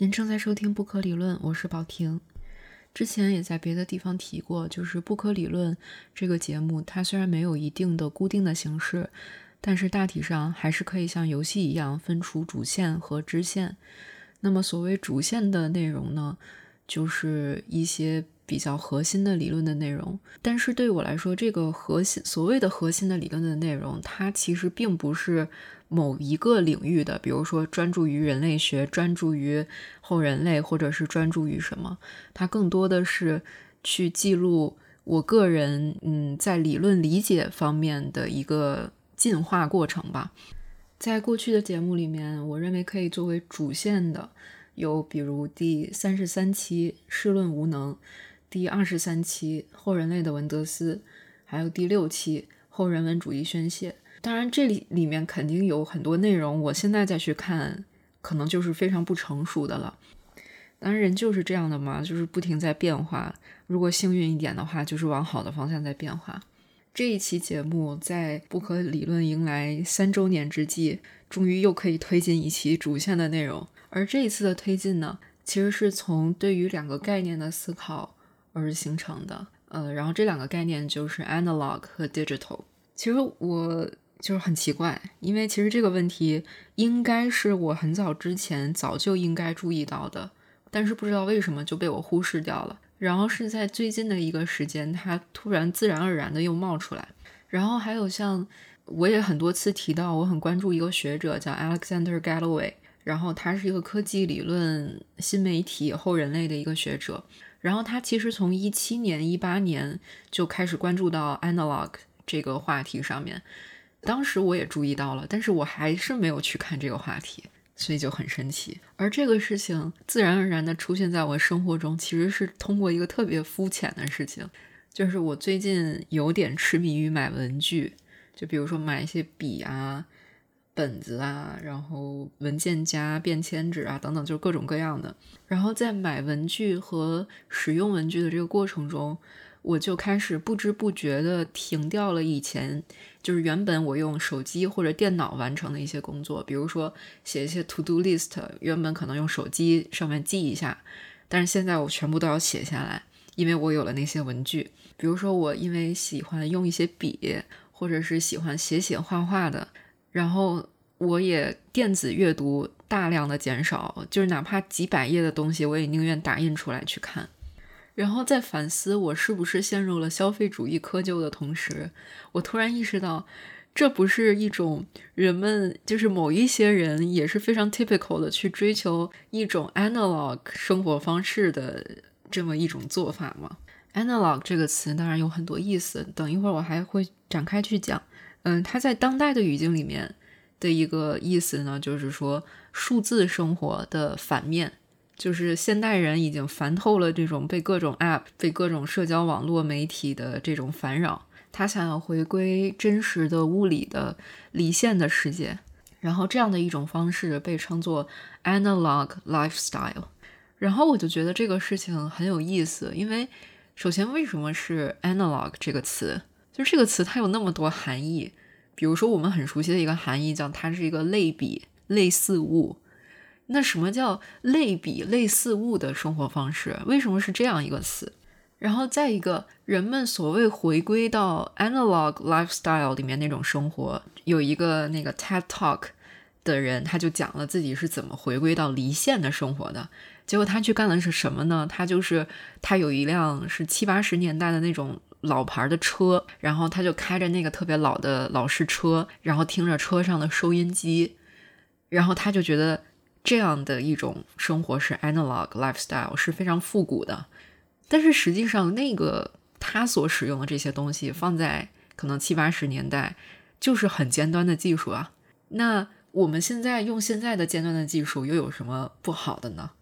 您正在收听不可理论，我是宝婷。之前也在别的地方提过，就是不可理论这个节目，它虽然没有一定的固定的形式，但是大体上还是可以像游戏一样分出主线和支线。那么所谓主线的内容呢，就是一些比较核心的理论的内容。但是对我来说，这个核心所谓的核心的理论的内容，它其实并不是。某一个领域的，比如说专注于人类学、专注于后人类，或者是专注于什么，它更多的是去记录我个人嗯在理论理解方面的一个进化过程吧。在过去的节目里面，我认为可以作为主线的有，比如第三十三期《世论无能》，第二十三期《后人类的文德斯》，还有第六期《后人文主义宣泄》。当然，这里里面肯定有很多内容，我现在再去看，可能就是非常不成熟的了。当然，人就是这样的嘛，就是不停在变化。如果幸运一点的话，就是往好的方向在变化。这一期节目在不可理论迎来三周年之际，终于又可以推进一期主线的内容。而这一次的推进呢，其实是从对于两个概念的思考而形成的。呃，然后这两个概念就是 analog 和 digital。其实我。就是很奇怪，因为其实这个问题应该是我很早之前早就应该注意到的，但是不知道为什么就被我忽视掉了。然后是在最近的一个时间，它突然自然而然的又冒出来。然后还有像我也很多次提到，我很关注一个学者叫 Alexander Galloway，然后他是一个科技理论、新媒体、后人类的一个学者。然后他其实从一七年、一八年就开始关注到 analog 这个话题上面。当时我也注意到了，但是我还是没有去看这个话题，所以就很神奇。而这个事情自然而然的出现在我生活中，其实是通过一个特别肤浅的事情，就是我最近有点痴迷于买文具，就比如说买一些笔啊、本子啊，然后文件夹、便签纸啊等等，就是各种各样的。然后在买文具和使用文具的这个过程中，我就开始不知不觉的停掉了以前。就是原本我用手机或者电脑完成的一些工作，比如说写一些 to do list，原本可能用手机上面记一下，但是现在我全部都要写下来，因为我有了那些文具。比如说我因为喜欢用一些笔，或者是喜欢写写画画的，然后我也电子阅读大量的减少，就是哪怕几百页的东西，我也宁愿打印出来去看。然后在反思我是不是陷入了消费主义窠臼的同时，我突然意识到，这不是一种人们就是某一些人也是非常 typical 的去追求一种 analog 生活方式的这么一种做法吗？analog 这个词当然有很多意思，等一会儿我还会展开去讲。嗯，它在当代的语境里面的一个意思呢，就是说数字生活的反面。就是现代人已经烦透了这种被各种 App、被各种社交网络媒体的这种烦扰，他想要回归真实的物理的离线的世界，然后这样的一种方式被称作 Analog Lifestyle。然后我就觉得这个事情很有意思，因为首先为什么是 Analog 这个词？就是这个词它有那么多含义，比如说我们很熟悉的一个含义叫它是一个类比、类似物。那什么叫类比类似物的生活方式？为什么是这样一个词？然后再一个，人们所谓回归到 analog lifestyle 里面那种生活，有一个那个 TED Talk 的人，他就讲了自己是怎么回归到离线的生活的。结果他去干的是什么呢？他就是他有一辆是七八十年代的那种老牌的车，然后他就开着那个特别老的老式车，然后听着车上的收音机，然后他就觉得。这样的一种生活是 analog lifestyle，是非常复古的。但是实际上，那个他所使用的这些东西，放在可能七八十年代，就是很尖端的技术啊。那我们现在用现在的尖端的技术，又有什么不好的呢？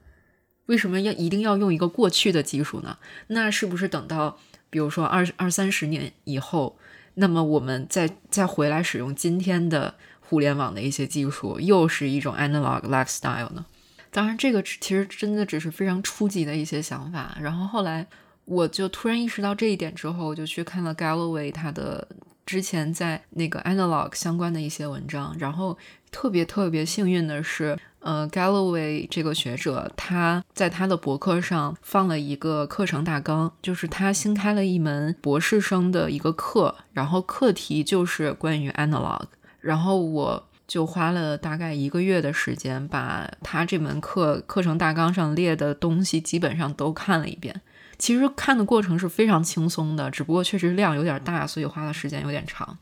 为什么要一定要用一个过去的技术呢？那是不是等到比如说二二三十年以后，那么我们再再回来使用今天的？互联网的一些技术又是一种 analog lifestyle 呢？当然，这个其实真的只是非常初级的一些想法。然后后来我就突然意识到这一点之后，我就去看了 Galloway 他的之前在那个 analog 相关的一些文章。然后特别特别幸运的是，呃，Galloway 这个学者，他在他的博客上放了一个课程大纲，就是他新开了一门博士生的一个课，然后课题就是关于 analog，然后我就花了大概一个月的时间，把他这门课课程大纲上列的东西基本上都看了一遍。其实看的过程是非常轻松的，只不过确实量有点大，所以花的时间有点长。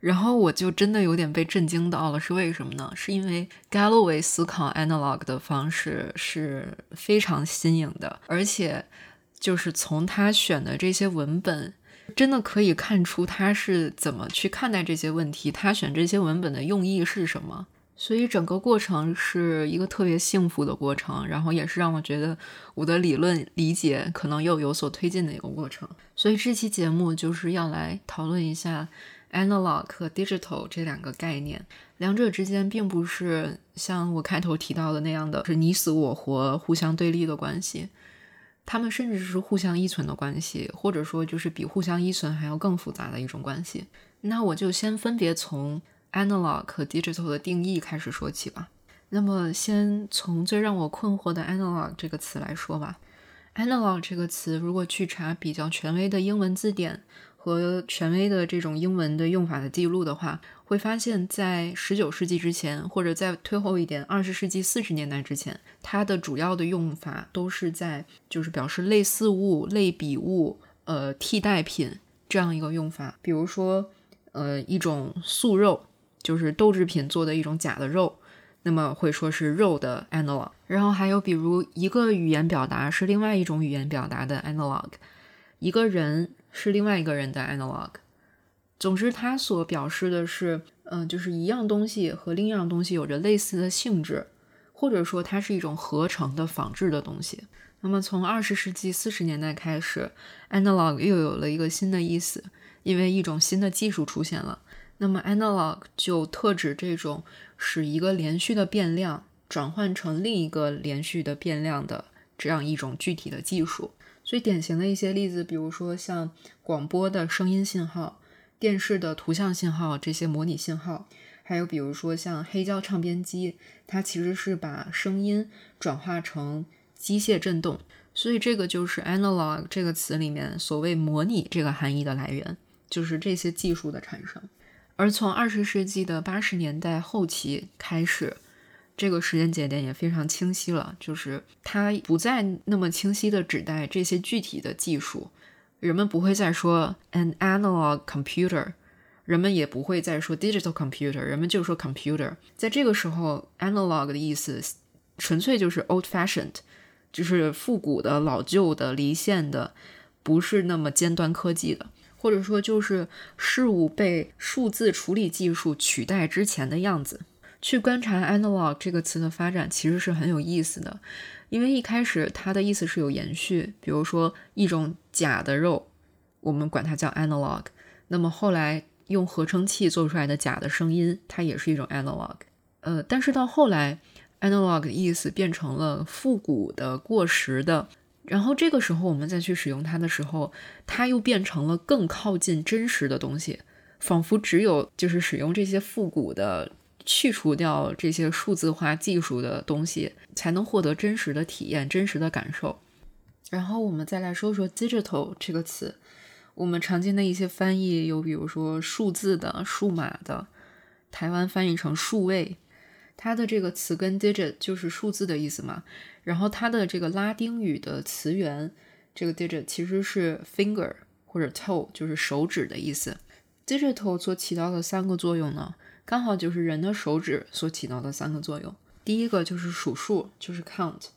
然后我就真的有点被震惊到了，是为什么呢？是因为 Galloway 思考 analog 的方式是非常新颖的，而且就是从他选的这些文本，真的可以看出他是怎么去看待这些问题，他选这些文本的用意是什么。所以整个过程是一个特别幸福的过程，然后也是让我觉得我的理论理解可能又有所推进的一个过程。所以这期节目就是要来讨论一下。Analog 和 digital 这两个概念，两者之间并不是像我开头提到的那样的是你死我活、互相对立的关系，他们甚至是互相依存的关系，或者说就是比互相依存还要更复杂的一种关系。那我就先分别从 analog 和 digital 的定义开始说起吧。那么先从最让我困惑的 analog 这个词来说吧。analog 这个词，如果去查比较权威的英文字典。和权威的这种英文的用法的记录的话，会发现，在十九世纪之前，或者再推后一点，二十世纪四十年代之前，它的主要的用法都是在就是表示类似物、类比物、呃替代品这样一个用法。比如说，呃一种素肉，就是豆制品做的一种假的肉，那么会说是肉的 analog。然后还有比如一个语言表达是另外一种语言表达的 analog，一个人。是另外一个人的 analog。总之，它所表示的是，嗯，就是一样东西和另一样东西有着类似的性质，或者说它是一种合成的仿制的东西。那么，从二十世纪四十年代开始，analog 又有了一个新的意思，因为一种新的技术出现了。那么，analog 就特指这种使一个连续的变量转换成另一个连续的变量的这样一种具体的技术。最典型的一些例子，比如说像广播的声音信号、电视的图像信号这些模拟信号，还有比如说像黑胶唱片机，它其实是把声音转化成机械振动，所以这个就是 analog 这个词里面所谓模拟这个含义的来源，就是这些技术的产生。而从二十世纪的八十年代后期开始。这个时间节点也非常清晰了，就是它不再那么清晰的指代这些具体的技术，人们不会再说 an analog computer，人们也不会再说 digital computer，人们就说 computer。在这个时候，analog 的意思纯粹就是 old-fashioned，就是复古的、老旧的、离线的，不是那么尖端科技的，或者说就是事物被数字处理技术取代之前的样子。去观察 analog 这个词的发展，其实是很有意思的，因为一开始它的意思是有延续，比如说一种假的肉，我们管它叫 analog，那么后来用合成器做出来的假的声音，它也是一种 analog，呃，但是到后来 analog 的意思变成了复古的、过时的，然后这个时候我们再去使用它的时候，它又变成了更靠近真实的东西，仿佛只有就是使用这些复古的。去除掉这些数字化技术的东西，才能获得真实的体验、真实的感受。然后我们再来说说 “digital” 这个词，我们常见的一些翻译有，比如说数字的、数码的，台湾翻译成数位。它的这个词根 “digit” 就是数字的意思嘛。然后它的这个拉丁语的词源，这个 “digit” 其实是 “finger” 或者 “toe”，就是手指的意思。digital 所起到的三个作用呢？刚好就是人的手指所起到的三个作用。第一个就是数数，就是 count。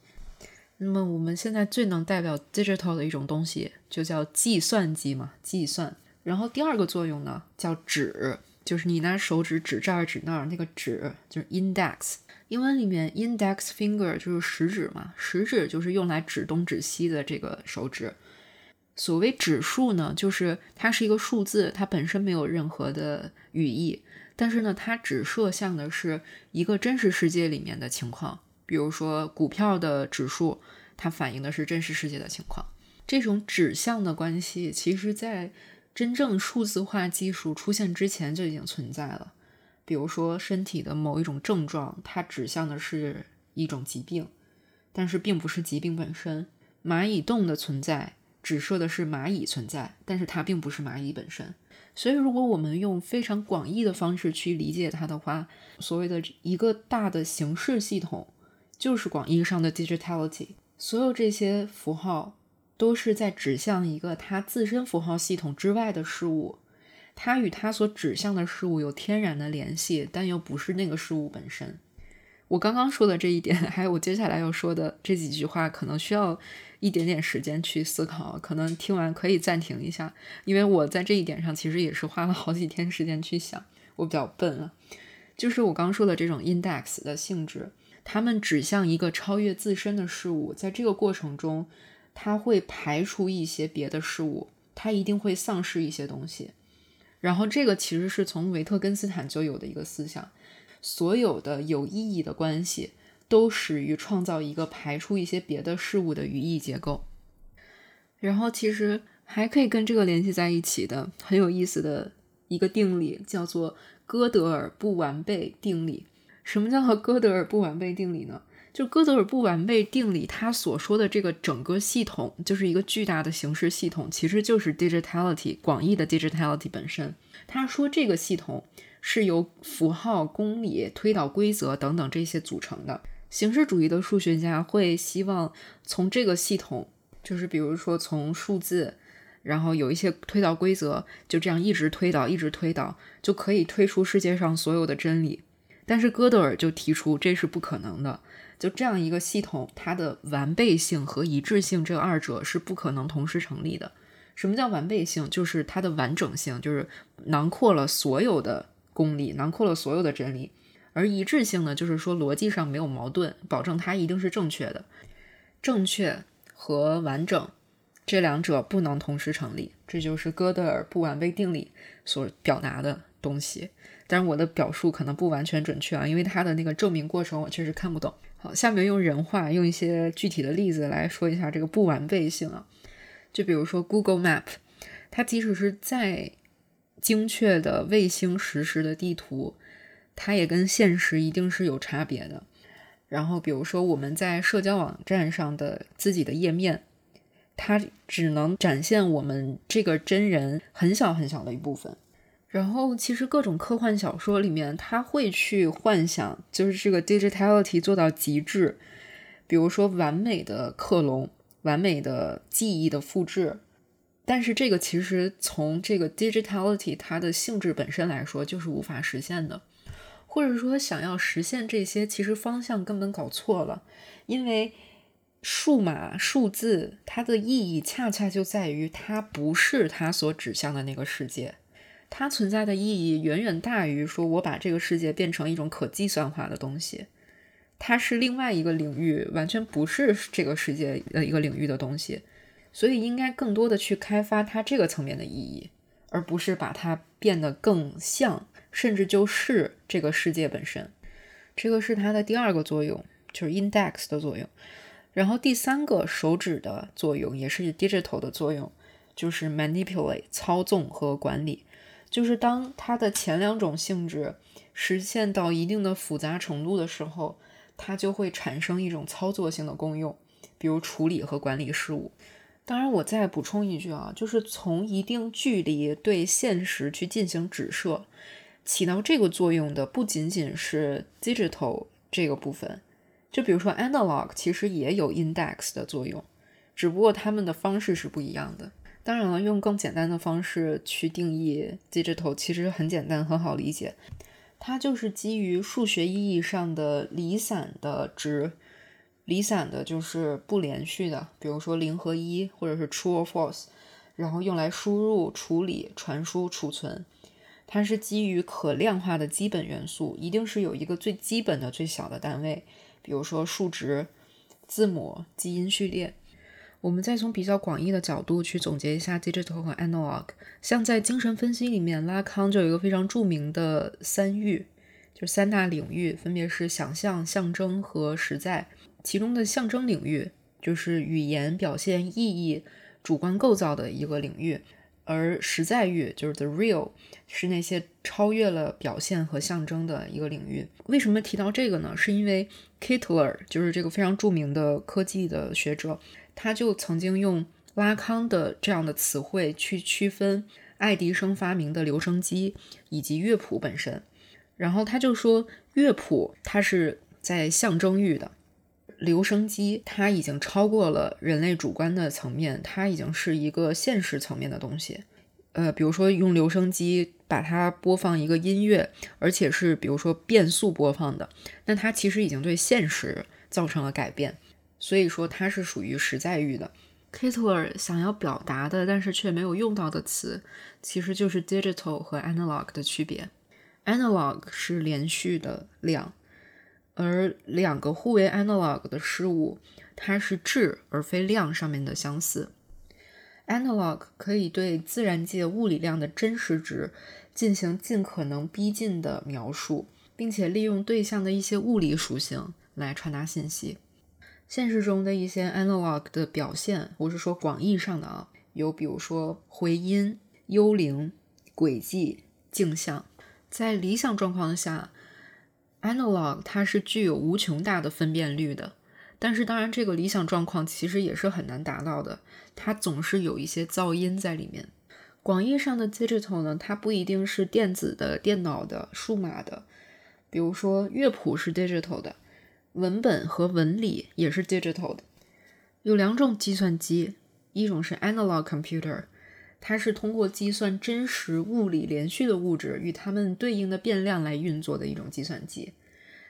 那么我们现在最能代表 digital 的一种东西，就叫计算机嘛，计算。然后第二个作用呢，叫指，就是你拿手指指这儿指那儿，那个指就是 index。英文里面 index finger 就是食指嘛，食指就是用来指东指西的这个手指。所谓指数呢，就是它是一个数字，它本身没有任何的语义。但是呢，它只摄像的是一个真实世界里面的情况，比如说股票的指数，它反映的是真实世界的情况。这种指向的关系，其实在真正数字化技术出现之前就已经存在了。比如说身体的某一种症状，它指向的是一种疾病，但是并不是疾病本身。蚂蚁洞的存在指涉的是蚂蚁存在，但是它并不是蚂蚁本身。所以，如果我们用非常广义的方式去理解它的话，所谓的一个大的形式系统，就是广义上的 digitality。所有这些符号都是在指向一个它自身符号系统之外的事物，它与它所指向的事物有天然的联系，但又不是那个事物本身。我刚刚说的这一点，还有我接下来要说的这几句话，可能需要一点点时间去思考。可能听完可以暂停一下，因为我在这一点上其实也是花了好几天时间去想。我比较笨啊，就是我刚说的这种 index 的性质，它们指向一个超越自身的事物，在这个过程中，它会排除一些别的事物，它一定会丧失一些东西。然后这个其实是从维特根斯坦就有的一个思想。所有的有意义的关系都始于创造一个排除一些别的事物的语义结构。然后，其实还可以跟这个联系在一起的很有意思的一个定理，叫做哥德尔不完备定理。什么叫做哥德尔不完备定理呢？就哥德尔不完备定理，它所说的这个整个系统，就是一个巨大的形式系统，其实就是 digitality 广义的 digitality 本身。他说这个系统。是由符号、公理、推导规则等等这些组成的。形式主义的数学家会希望从这个系统，就是比如说从数字，然后有一些推导规则，就这样一直推导，一直推导，就可以推出世界上所有的真理。但是哥德尔就提出这是不可能的。就这样一个系统，它的完备性和一致性这二者是不可能同时成立的。什么叫完备性？就是它的完整性，就是囊括了所有的。公理囊括了所有的真理，而一致性呢，就是说逻辑上没有矛盾，保证它一定是正确的。正确和完整这两者不能同时成立，这就是哥德尔不完备定理所表达的东西。但是我的表述可能不完全准确啊，因为它的那个证明过程我确实看不懂。好，下面用人话，用一些具体的例子来说一下这个不完备性啊。就比如说 Google Map，它即使是在精确的卫星实时的地图，它也跟现实一定是有差别的。然后，比如说我们在社交网站上的自己的页面，它只能展现我们这个真人很小很小的一部分。然后，其实各种科幻小说里面，他会去幻想，就是这个 digitality 做到极致，比如说完美的克隆、完美的记忆的复制。但是这个其实从这个 digitality 它的性质本身来说就是无法实现的，或者说想要实现这些，其实方向根本搞错了。因为数码数字它的意义恰恰就在于它不是它所指向的那个世界，它存在的意义远远大于说我把这个世界变成一种可计算化的东西，它是另外一个领域，完全不是这个世界的一个领域的东西。所以应该更多的去开发它这个层面的意义，而不是把它变得更像，甚至就是这个世界本身。这个是它的第二个作用，就是 index 的作用。然后第三个手指的作用，也是 digital 的作用，就是 manipulate 操纵和管理。就是当它的前两种性质实现到一定的复杂程度的时候，它就会产生一种操作性的功用，比如处理和管理事务。当然，我再补充一句啊，就是从一定距离对现实去进行指涉，起到这个作用的不仅仅是 digital 这个部分，就比如说 analog 其实也有 index 的作用，只不过它们的方式是不一样的。当然了，用更简单的方式去定义 digital 其实很简单，很好理解，它就是基于数学意义上的离散的值。离散的就是不连续的，比如说零和一，或者是 true or false，然后用来输入、处理、传输、储存。它是基于可量化的基本元素，一定是有一个最基本的、最小的单位，比如说数值、字母、基因序列。我们再从比较广义的角度去总结一下 digital 和 analog。像在精神分析里面，拉康就有一个非常著名的三域，就三大领域，分别是想象、象征和实在。其中的象征领域就是语言表现意义主观构造的一个领域，而实在域就是 the real，是那些超越了表现和象征的一个领域。为什么提到这个呢？是因为 Kittler 就是这个非常著名的科技的学者，他就曾经用拉康的这样的词汇去区分爱迪生发明的留声机以及乐谱本身。然后他就说，乐谱它是在象征域的。留声机，它已经超过了人类主观的层面，它已经是一个现实层面的东西。呃，比如说用留声机把它播放一个音乐，而且是比如说变速播放的，那它其实已经对现实造成了改变。所以说它是属于实在域的。Kittler 想要表达的，但是却没有用到的词，其实就是 digital 和 analog 的区别。analog 是连续的量。而两个互为 analog 的事物，它是质而非量上面的相似。analog 可以对自然界物理量的真实值进行尽可能逼近的描述，并且利用对象的一些物理属性来传达信息。现实中的一些 analog 的表现，我是说广义上的啊，有比如说回音、幽灵、轨迹、镜像。在理想状况下。Analog 它是具有无穷大的分辨率的，但是当然这个理想状况其实也是很难达到的，它总是有一些噪音在里面。广义上的 digital 呢，它不一定是电子的、电脑的、数码的，比如说乐谱是 digital 的，文本和纹理也是 digital 的。有两种计算机，一种是 analog computer。它是通过计算真实物理连续的物质与它们对应的变量来运作的一种计算机，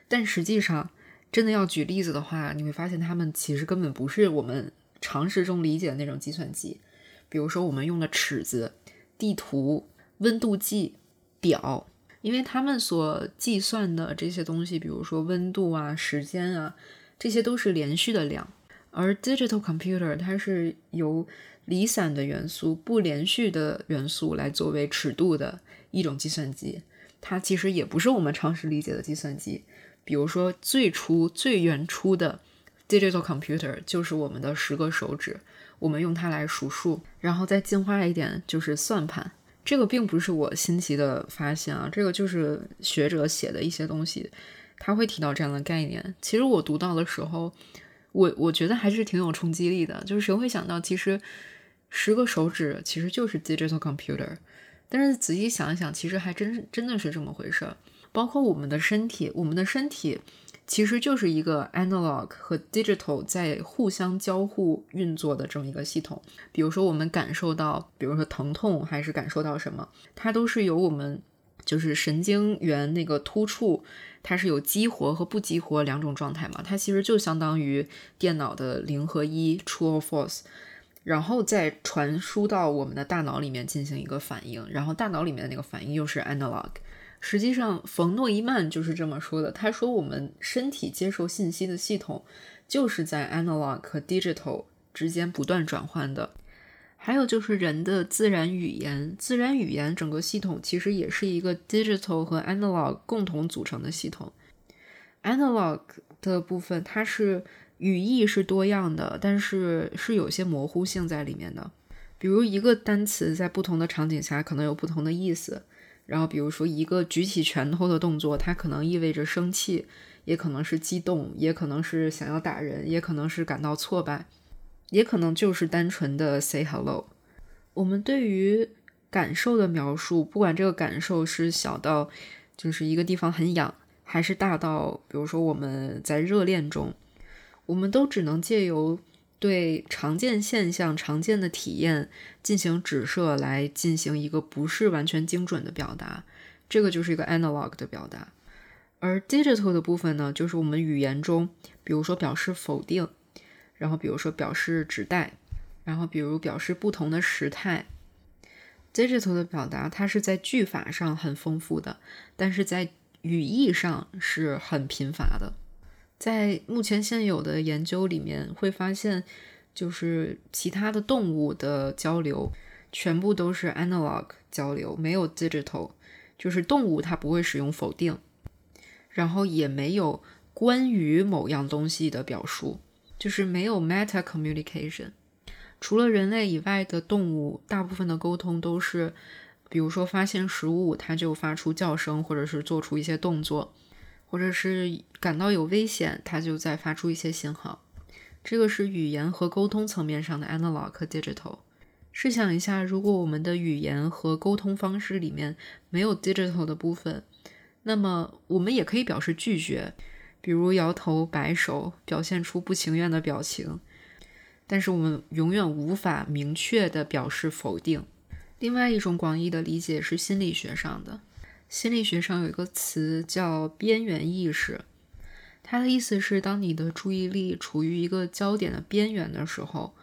但实际上，真的要举例子的话，你会发现它们其实根本不是我们常识中理解的那种计算机。比如说，我们用的尺子、地图、温度计、表，因为它们所计算的这些东西，比如说温度啊、时间啊，这些都是连续的量，而 digital computer 它是由离散的元素、不连续的元素来作为尺度的一种计算机，它其实也不是我们常识理解的计算机。比如说，最初、最原初的 digital computer 就是我们的十个手指，我们用它来数数。然后再进化一点，就是算盘。这个并不是我新奇的发现啊，这个就是学者写的一些东西，他会提到这样的概念。其实我读到的时候，我我觉得还是挺有冲击力的，就是谁会想到，其实。十个手指其实就是 digital computer，但是仔细想一想，其实还真真的是这么回事儿。包括我们的身体，我们的身体其实就是一个 analog 和 digital 在互相交互运作的这么一个系统。比如说，我们感受到，比如说疼痛，还是感受到什么，它都是由我们就是神经元那个突触，它是有激活和不激活两种状态嘛。它其实就相当于电脑的零和一 true or false。然后再传输到我们的大脑里面进行一个反应，然后大脑里面的那个反应又是 analog。实际上，冯诺依曼就是这么说的。他说，我们身体接受信息的系统就是在 analog 和 digital 之间不断转换的。还有就是人的自然语言，自然语言整个系统其实也是一个 digital 和 analog 共同组成的系统。analog 的部分，它是。语义是多样的，但是是有些模糊性在里面的。比如一个单词在不同的场景下可能有不同的意思。然后比如说一个举起拳头的动作，它可能意味着生气，也可能是激动，也可能是想要打人，也可能是感到挫败，也可能就是单纯的 say hello。我们对于感受的描述，不管这个感受是小到就是一个地方很痒，还是大到比如说我们在热恋中。我们都只能借由对常见现象、常见的体验进行指涉，来进行一个不是完全精准的表达。这个就是一个 analog 的表达。而 digital 的部分呢，就是我们语言中，比如说表示否定，然后比如说表示指代，然后比如表示不同的时态。digital 的表达，它是在句法上很丰富的，但是在语义上是很贫乏的。在目前现有的研究里面，会发现，就是其他的动物的交流，全部都是 analog 交流，没有 digital。就是动物它不会使用否定，然后也没有关于某样东西的表述，就是没有 meta communication。除了人类以外的动物，大部分的沟通都是，比如说发现食物，它就发出叫声，或者是做出一些动作，或者是感到有危险，它就在发出一些信号。这个是语言和沟通层面上的 analog 和 digital。试想一下，如果我们的语言和沟通方式里面没有 digital 的部分，那么我们也可以表示拒绝，比如摇头、摆手，表现出不情愿的表情。但是我们永远无法明确的表示否定。另外一种广义的理解是心理学上的，心理学上有一个词叫边缘意识。它的意思是，当你的注意力处于一个焦点的边缘的时候，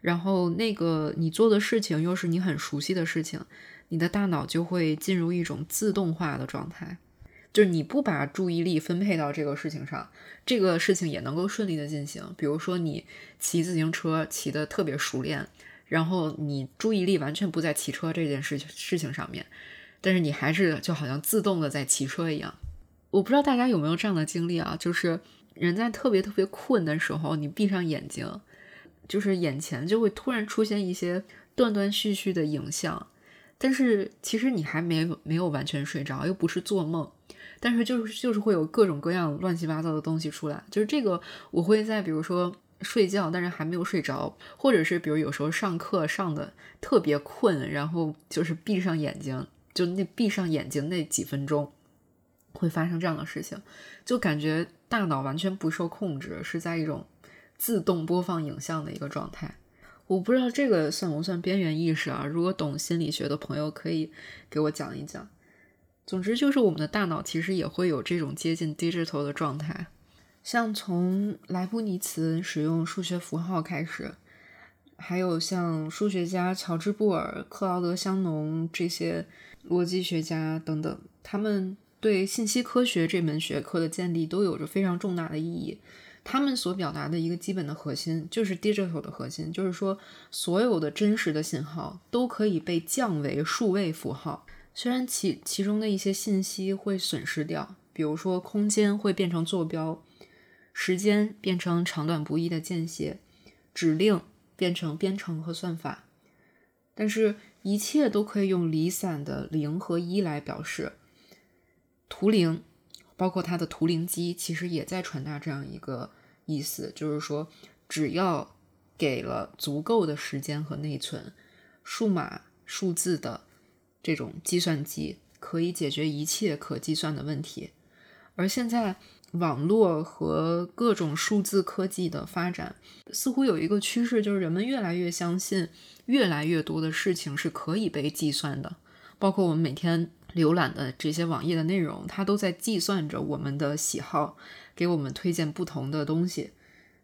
然后那个你做的事情又是你很熟悉的事情，你的大脑就会进入一种自动化的状态，就是你不把注意力分配到这个事情上，这个事情也能够顺利的进行。比如说你骑自行车骑得特别熟练，然后你注意力完全不在骑车这件事事情上面，但是你还是就好像自动的在骑车一样。我不知道大家有没有这样的经历啊？就是人在特别特别困的时候，你闭上眼睛，就是眼前就会突然出现一些断断续续的影像，但是其实你还没没有完全睡着，又不是做梦，但是就是就是会有各种各样乱七八糟的东西出来。就是这个，我会在比如说睡觉，但是还没有睡着，或者是比如有时候上课上的特别困，然后就是闭上眼睛，就那闭上眼睛那几分钟。会发生这样的事情，就感觉大脑完全不受控制，是在一种自动播放影像的一个状态。我不知道这个算不算边缘意识啊？如果懂心理学的朋友可以给我讲一讲。总之就是我们的大脑其实也会有这种接近 digital 的状态，像从莱布尼茨使用数学符号开始，还有像数学家乔治布尔、克劳德香农这些逻辑学家等等，他们。对信息科学这门学科的建立都有着非常重大的意义。他们所表达的一个基本的核心就是 digital 的核心，就是说所有的真实的信号都可以被降为数位符号。虽然其其中的一些信息会损失掉，比如说空间会变成坐标，时间变成长短不一的间歇，指令变成编程和算法，但是一切都可以用离散的零和一来表示。图灵，包括它的图灵机，其实也在传达这样一个意思，就是说，只要给了足够的时间和内存，数码数字的这种计算机可以解决一切可计算的问题。而现在，网络和各种数字科技的发展，似乎有一个趋势，就是人们越来越相信，越来越多的事情是可以被计算的，包括我们每天。浏览的这些网页的内容，它都在计算着我们的喜好，给我们推荐不同的东西、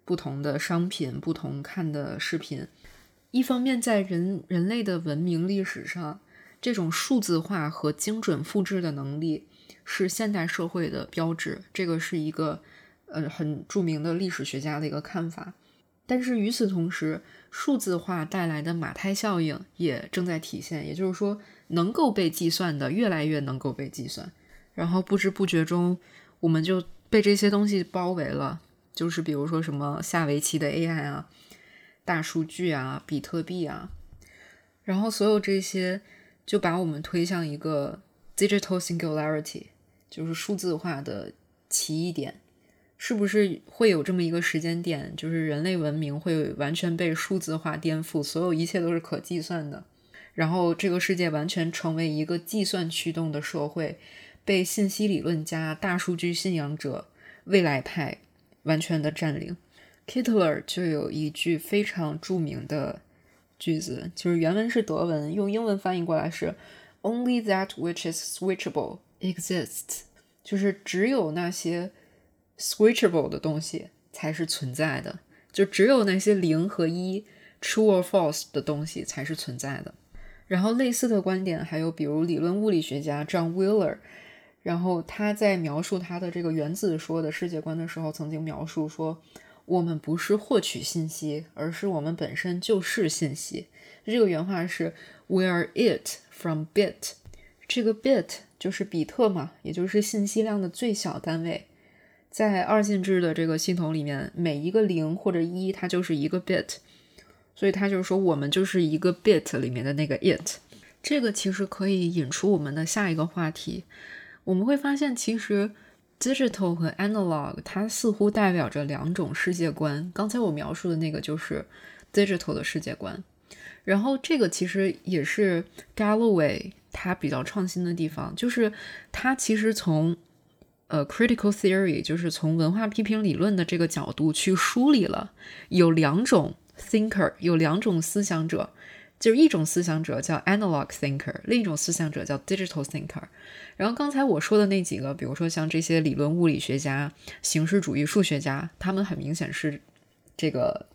不同的商品、不同看的视频。一方面，在人人类的文明历史上，这种数字化和精准复制的能力是现代社会的标志，这个是一个呃很著名的历史学家的一个看法。但是与此同时，数字化带来的马太效应也正在体现，也就是说。能够被计算的越来越能够被计算，然后不知不觉中，我们就被这些东西包围了。就是比如说什么下围棋的 AI 啊、大数据啊、比特币啊，然后所有这些就把我们推向一个 digital singularity，就是数字化的奇异点。是不是会有这么一个时间点，就是人类文明会完全被数字化颠覆，所有一切都是可计算的？然后，这个世界完全成为一个计算驱动的社会，被信息理论家、大数据信仰者、未来派完全的占领。Kittler 就有一句非常著名的句子，就是原文是德文，用英文翻译过来是 “Only that which is switchable Exist 就是只有那些 switchable 的东西才是存在的，就只有那些零和一 （true or false） 的东西才是存在的。然后类似的观点还有，比如理论物理学家 John Wheeler，然后他在描述他的这个原子说的世界观的时候，曾经描述说，我们不是获取信息，而是我们本身就是信息。这个原话是 We are it from bit。这个 bit 就是比特嘛，也就是信息量的最小单位。在二进制的这个系统里面，每一个零或者一，它就是一个 bit。所以它就是说，我们就是一个 bit 里面的那个 it。这个其实可以引出我们的下一个话题。我们会发现，其实 digital 和 analog 它似乎代表着两种世界观。刚才我描述的那个就是 digital 的世界观。然后这个其实也是 Galloway 他比较创新的地方，就是他其实从呃 critical theory，就是从文化批评理论的这个角度去梳理了有两种 thinker，有两种思想者，就是一种思想者叫 analog thinker，另一种思想者叫 digital thinker。然后刚才我说的那几个，比如说像这些理论物理学家、形式主义数学家，他们很明显是这个。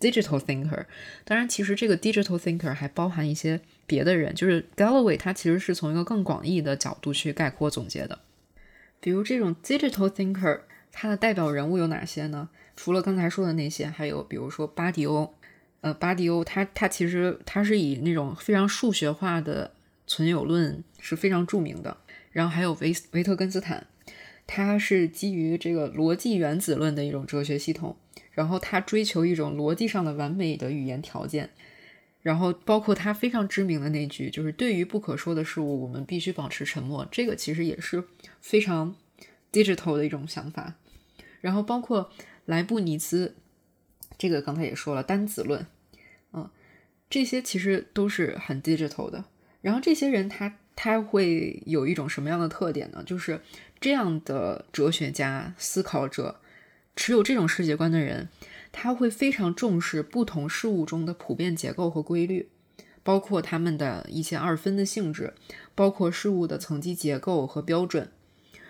Digital thinker，当然，其实这个 digital thinker 还包含一些别的人，就是 Galloway，他其实是从一个更广义的角度去概括总结的。比如这种 digital thinker，他的代表人物有哪些呢？除了刚才说的那些，还有比如说巴迪欧，呃，巴迪欧他他其实他是以那种非常数学化的存有论是非常著名的。然后还有维维特根斯坦，他是基于这个逻辑原子论的一种哲学系统。然后他追求一种逻辑上的完美的语言条件，然后包括他非常知名的那句，就是对于不可说的事物，我们必须保持沉默。这个其实也是非常 digital 的一种想法。然后包括莱布尼兹，这个刚才也说了单子论，嗯，这些其实都是很 digital 的。然后这些人他他会有一种什么样的特点呢？就是这样的哲学家、思考者。持有这种世界观的人，他会非常重视不同事物中的普遍结构和规律，包括他们的一些二分的性质，包括事物的层级结构和标准。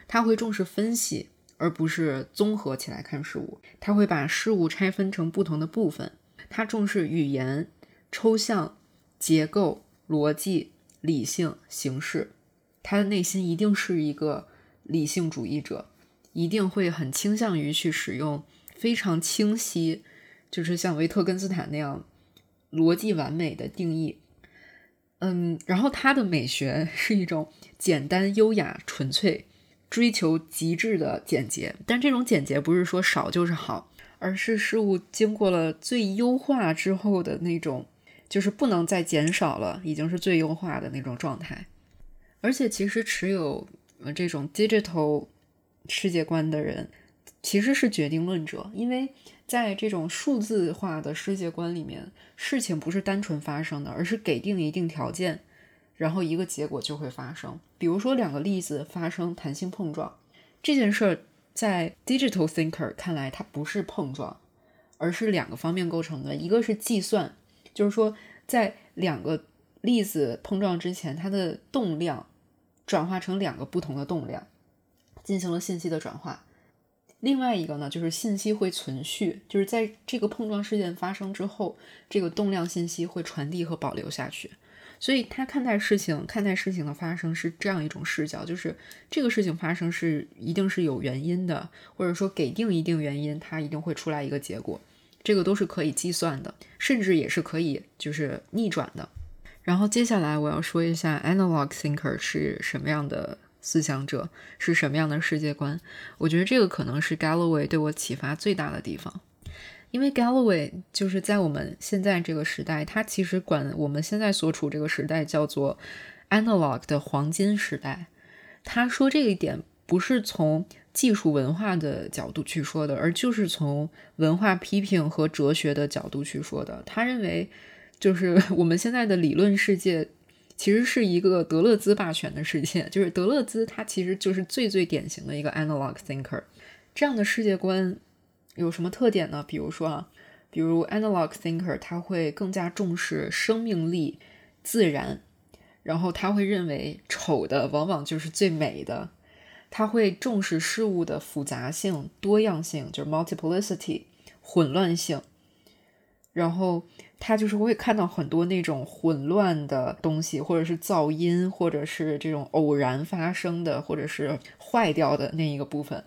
他会重视分析，而不是综合起来看事物。他会把事物拆分成不同的部分。他重视语言、抽象、结构、逻辑、理性、形式。他的内心一定是一个理性主义者。一定会很倾向于去使用非常清晰，就是像维特根斯坦那样逻辑完美的定义。嗯，然后他的美学是一种简单、优雅、纯粹，追求极致的简洁。但这种简洁不是说少就是好，而是事物经过了最优化之后的那种，就是不能再减少了，已经是最优化的那种状态。而且，其实持有这种 digital。世界观的人其实是决定论者，因为在这种数字化的世界观里面，事情不是单纯发生的，而是给定一定条件，然后一个结果就会发生。比如说两个粒子发生弹性碰撞这件事儿，在 digital thinker 看来，它不是碰撞，而是两个方面构成的。一个是计算，就是说在两个粒子碰撞之前，它的动量转化成两个不同的动量。进行了信息的转化，另外一个呢，就是信息会存续，就是在这个碰撞事件发生之后，这个动量信息会传递和保留下去。所以他看待事情，看待事情的发生是这样一种视角，就是这个事情发生是一定是有原因的，或者说给定一定原因，它一定会出来一个结果，这个都是可以计算的，甚至也是可以就是逆转的。然后接下来我要说一下 analog thinker 是什么样的。思想者是什么样的世界观？我觉得这个可能是 Galloway 对我启发最大的地方，因为 Galloway 就是在我们现在这个时代，他其实管我们现在所处这个时代叫做 analog 的黄金时代。他说这一点不是从技术文化的角度去说的，而就是从文化批评和哲学的角度去说的。他认为，就是 我们现在的理论世界。其实是一个德勒兹霸权的世界，就是德勒兹，他其实就是最最典型的一个 analog thinker。这样的世界观有什么特点呢？比如说啊，比如 analog thinker，他会更加重视生命力、自然，然后他会认为丑的往往就是最美的，他会重视事物的复杂性、多样性，就是 multiplicity，混乱性，然后。他就是会看到很多那种混乱的东西，或者是噪音，或者是这种偶然发生的，或者是坏掉的那一个部分。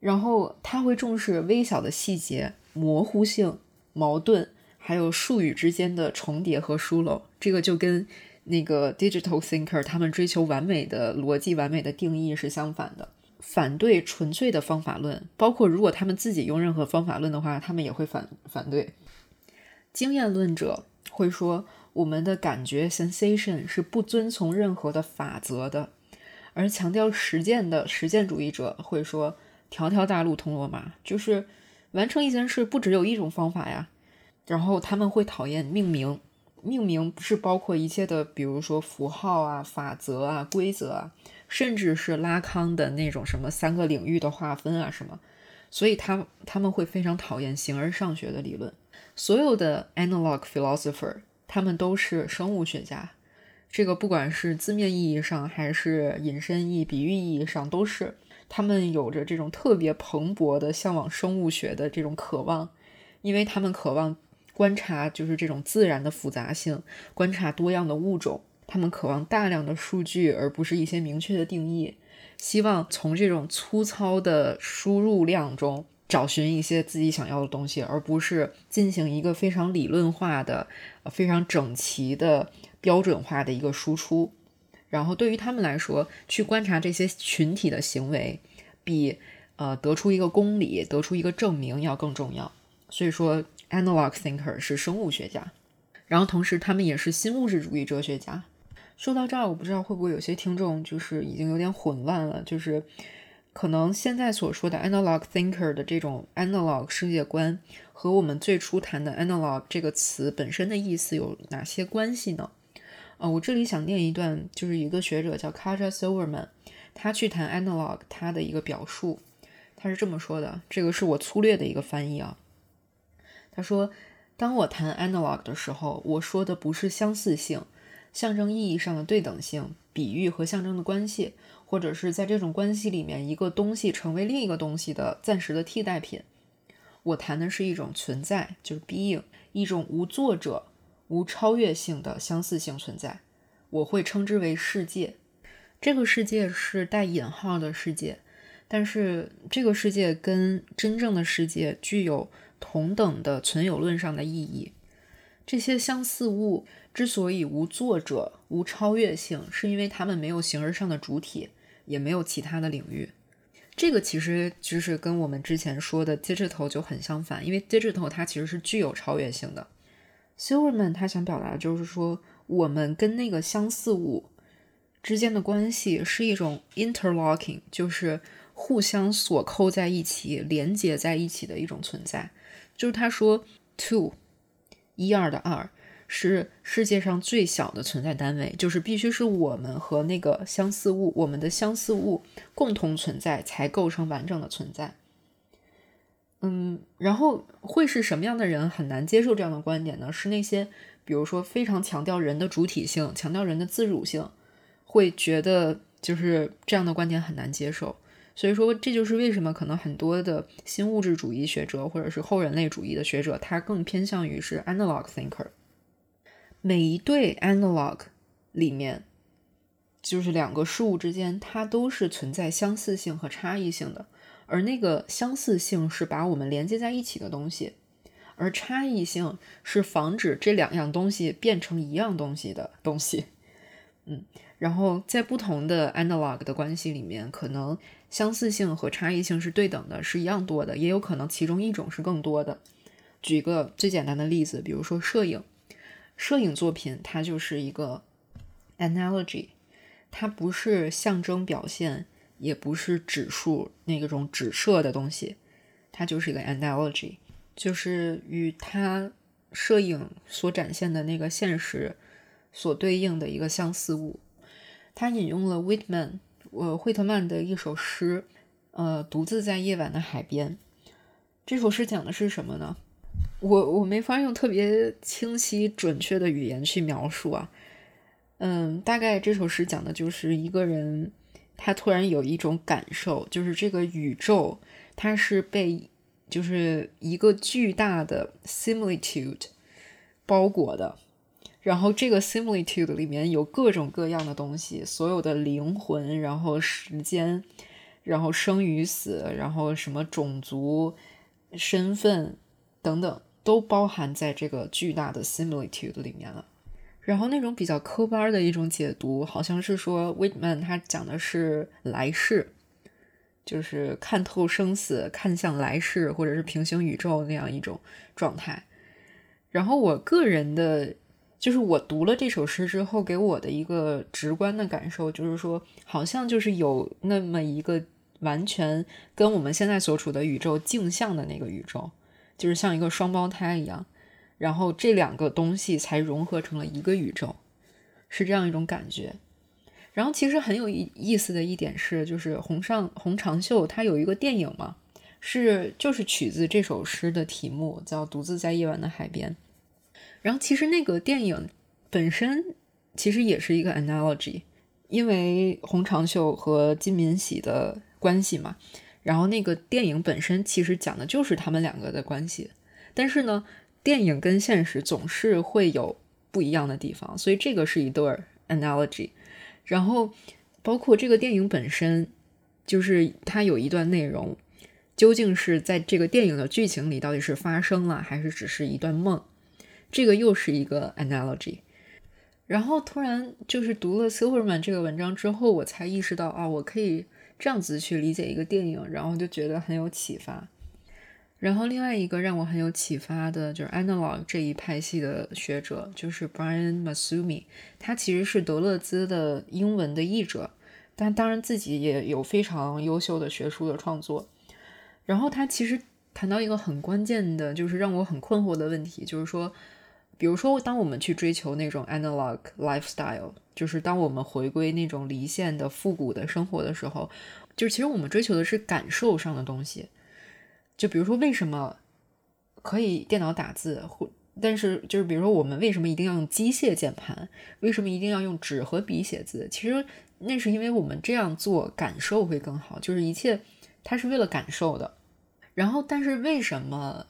然后他会重视微小的细节、模糊性、矛盾，还有术语之间的重叠和疏漏。这个就跟那个 digital thinker 他们追求完美的逻辑、完美的定义是相反的。反对纯粹的方法论，包括如果他们自己用任何方法论的话，他们也会反反对。经验论者会说，我们的感觉 sensation 是不遵从任何的法则的，而强调实践的实践主义者会说，条条大路通罗马，就是完成一件事不只有一种方法呀。然后他们会讨厌命名，命名是包括一切的，比如说符号啊、法则啊、规则啊，甚至是拉康的那种什么三个领域的划分啊什么。所以他他们会非常讨厌形而上学的理论。所有的 analog philosopher，他们都是生物学家。这个不管是字面意义上，还是引申义、比喻意义上，都是他们有着这种特别蓬勃的向往生物学的这种渴望，因为他们渴望观察就是这种自然的复杂性，观察多样的物种。他们渴望大量的数据，而不是一些明确的定义。希望从这种粗糙的输入量中。找寻一些自己想要的东西，而不是进行一个非常理论化的、非常整齐的标准化的一个输出。然后对于他们来说，去观察这些群体的行为，比呃得出一个公理、得出一个证明要更重要。所以说，analog thinker 是生物学家，然后同时他们也是新物质主义哲学家。说到这儿，我不知道会不会有些听众就是已经有点混乱了，就是。可能现在所说的 analog thinker 的这种 analog 世界观，和我们最初谈的 analog 这个词本身的意思有哪些关系呢？啊，我这里想念一段，就是一个学者叫 Kaja Silverman，他去谈 analog 他的一个表述，他是这么说的，这个是我粗略的一个翻译啊。他说，当我谈 analog 的时候，我说的不是相似性、象征意义上的对等性、比喻和象征的关系。或者是在这种关系里面，一个东西成为另一个东西的暂时的替代品。我谈的是一种存在，就是 being，一种无作者、无超越性的相似性存在。我会称之为世界。这个世界是带引号的世界，但是这个世界跟真正的世界具有同等的存有论上的意义。这些相似物之所以无作者、无超越性，是因为它们没有形而上的主体。也没有其他的领域，这个其实就是跟我们之前说的 digital 就很相反，因为 digital 它其实是具有超越性的。Silverman 他想表达就是说，我们跟那个相似物之间的关系是一种 interlocking，就是互相锁扣在一起、连接在一起的一种存在。就是他说 two 一二的二。是世界上最小的存在单位，就是必须是我们和那个相似物，我们的相似物共同存在，才构成完整的存在。嗯，然后会是什么样的人很难接受这样的观点呢？是那些比如说非常强调人的主体性、强调人的自主性，会觉得就是这样的观点很难接受。所以说，这就是为什么可能很多的新物质主义学者或者是后人类主义的学者，他更偏向于是 analog thinker。每一对 analog 里面，就是两个事物之间，它都是存在相似性和差异性的。而那个相似性是把我们连接在一起的东西，而差异性是防止这两样东西变成一样东西的东西。嗯，然后在不同的 analog 的关系里面，可能相似性和差异性是对等的，是一样多的，也有可能其中一种是更多的。举个最简单的例子，比如说摄影。摄影作品它就是一个 analogy，它不是象征表现，也不是指数那个种指射的东西，它就是一个 analogy，就是与它摄影所展现的那个现实所对应的一个相似物。他引用了 Whitman，呃，惠特曼的一首诗，呃，独自在夜晚的海边。这首诗讲的是什么呢？我我没法用特别清晰准确的语言去描述啊，嗯，大概这首诗讲的就是一个人，他突然有一种感受，就是这个宇宙它是被就是一个巨大的 similitude 包裹的，然后这个 similitude 里面有各种各样的东西，所有的灵魂，然后时间，然后生与死，然后什么种族、身份等等。都包含在这个巨大的 similitude 里面了。然后那种比较科班的一种解读，好像是说 Whitman 他讲的是来世，就是看透生死，看向来世，或者是平行宇宙那样一种状态。然后我个人的，就是我读了这首诗之后，给我的一个直观的感受就是说，好像就是有那么一个完全跟我们现在所处的宇宙镜像的那个宇宙，就是像一个双胞胎一样，然后这两个东西才融合成了一个宇宙，是这样一种感觉。然后其实很有意意思的一点是，就是洪上洪长秀他有一个电影嘛，是就是取自这首诗的题目，叫《独自在夜晚的海边》。然后其实那个电影本身其实也是一个 analogy，因为洪长秀和金敏喜的关系嘛。然后那个电影本身其实讲的就是他们两个的关系，但是呢，电影跟现实总是会有不一样的地方，所以这个是一对 analogy。然后，包括这个电影本身，就是它有一段内容，究竟是在这个电影的剧情里到底是发生了，还是只是一段梦？这个又是一个 analogy。然后突然就是读了 Silverman 这个文章之后，我才意识到啊，我可以这样子去理解一个电影，然后就觉得很有启发。然后另外一个让我很有启发的就是 analog 这一派系的学者，就是 Brian Masumi，他其实是德勒兹的英文的译者，但当然自己也有非常优秀的学术的创作。然后他其实谈到一个很关键的，就是让我很困惑的问题，就是说，比如说当我们去追求那种 analog lifestyle，就是当我们回归那种离线的复古的生活的时候，就其实我们追求的是感受上的东西。就比如说，为什么可以电脑打字，或但是就是比如说，我们为什么一定要用机械键盘？为什么一定要用纸和笔写字？其实那是因为我们这样做感受会更好，就是一切它是为了感受的。然后，但是为什么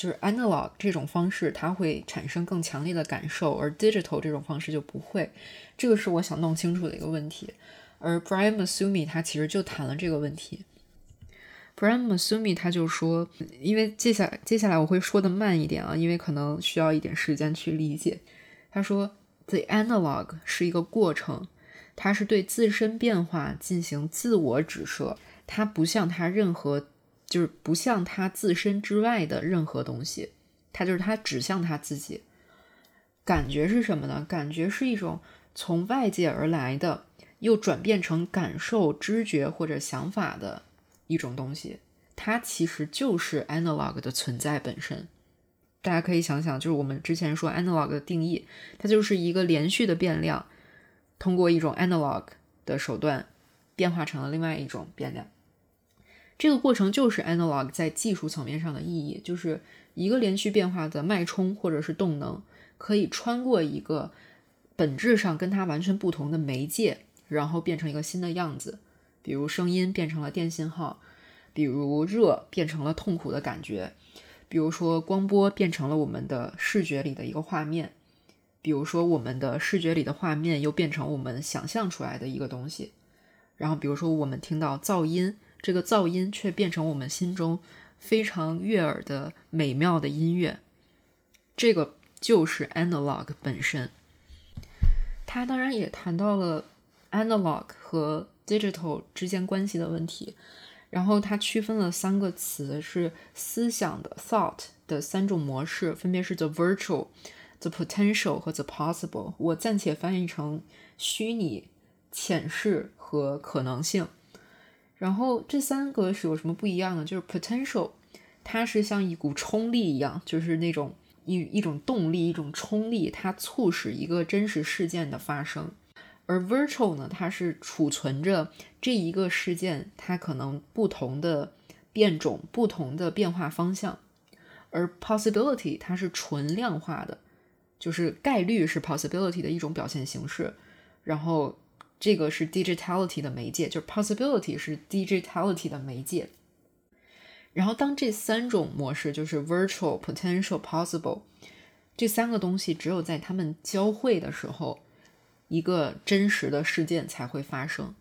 就是 analog 这种方式它会产生更强烈的感受，而 digital 这种方式就不会？这个是我想弄清楚的一个问题。而 Brian Masumi 他其实就谈了这个问题。Brian Masumi 他就说，因为接下来接下来我会说的慢一点啊，因为可能需要一点时间去理解。他说，The analog 是一个过程，它是对自身变化进行自我指涉，它不像它任何，就是不像它自身之外的任何东西，它就是它指向它自己。感觉是什么呢？感觉是一种从外界而来的，又转变成感受、知觉或者想法的。一种东西，它其实就是 analog 的存在本身。大家可以想想，就是我们之前说 analog 的定义，它就是一个连续的变量，通过一种 analog 的手段变化成了另外一种变量。这个过程就是 analog 在技术层面上的意义，就是一个连续变化的脉冲或者是动能，可以穿过一个本质上跟它完全不同的媒介，然后变成一个新的样子。比如声音变成了电信号，比如热变成了痛苦的感觉，比如说光波变成了我们的视觉里的一个画面，比如说我们的视觉里的画面又变成我们想象出来的一个东西，然后比如说我们听到噪音，这个噪音却变成我们心中非常悦耳的美妙的音乐，这个就是 analog 本身。他当然也谈到了 analog 和 digital 之间关系的问题，然后它区分了三个词，是思想的 thought 的三种模式，分别是 the virtual、the potential 和 the possible。我暂且翻译成虚拟、潜势和可能性。然后这三个是有什么不一样呢？就是 potential，它是像一股冲力一样，就是那种一一种动力、一种冲力，它促使一个真实事件的发生。而 virtual 呢，它是储存着这一个事件它可能不同的变种、不同的变化方向。而 possibility 它是纯量化的，就是概率是 possibility 的一种表现形式。然后这个是 digitality 的媒介，就是 possibility 是 digitality 的媒介。然后当这三种模式，就是 virtual、potential、possible 这三个东西，只有在它们交汇的时候。一个真实的事件才会发生，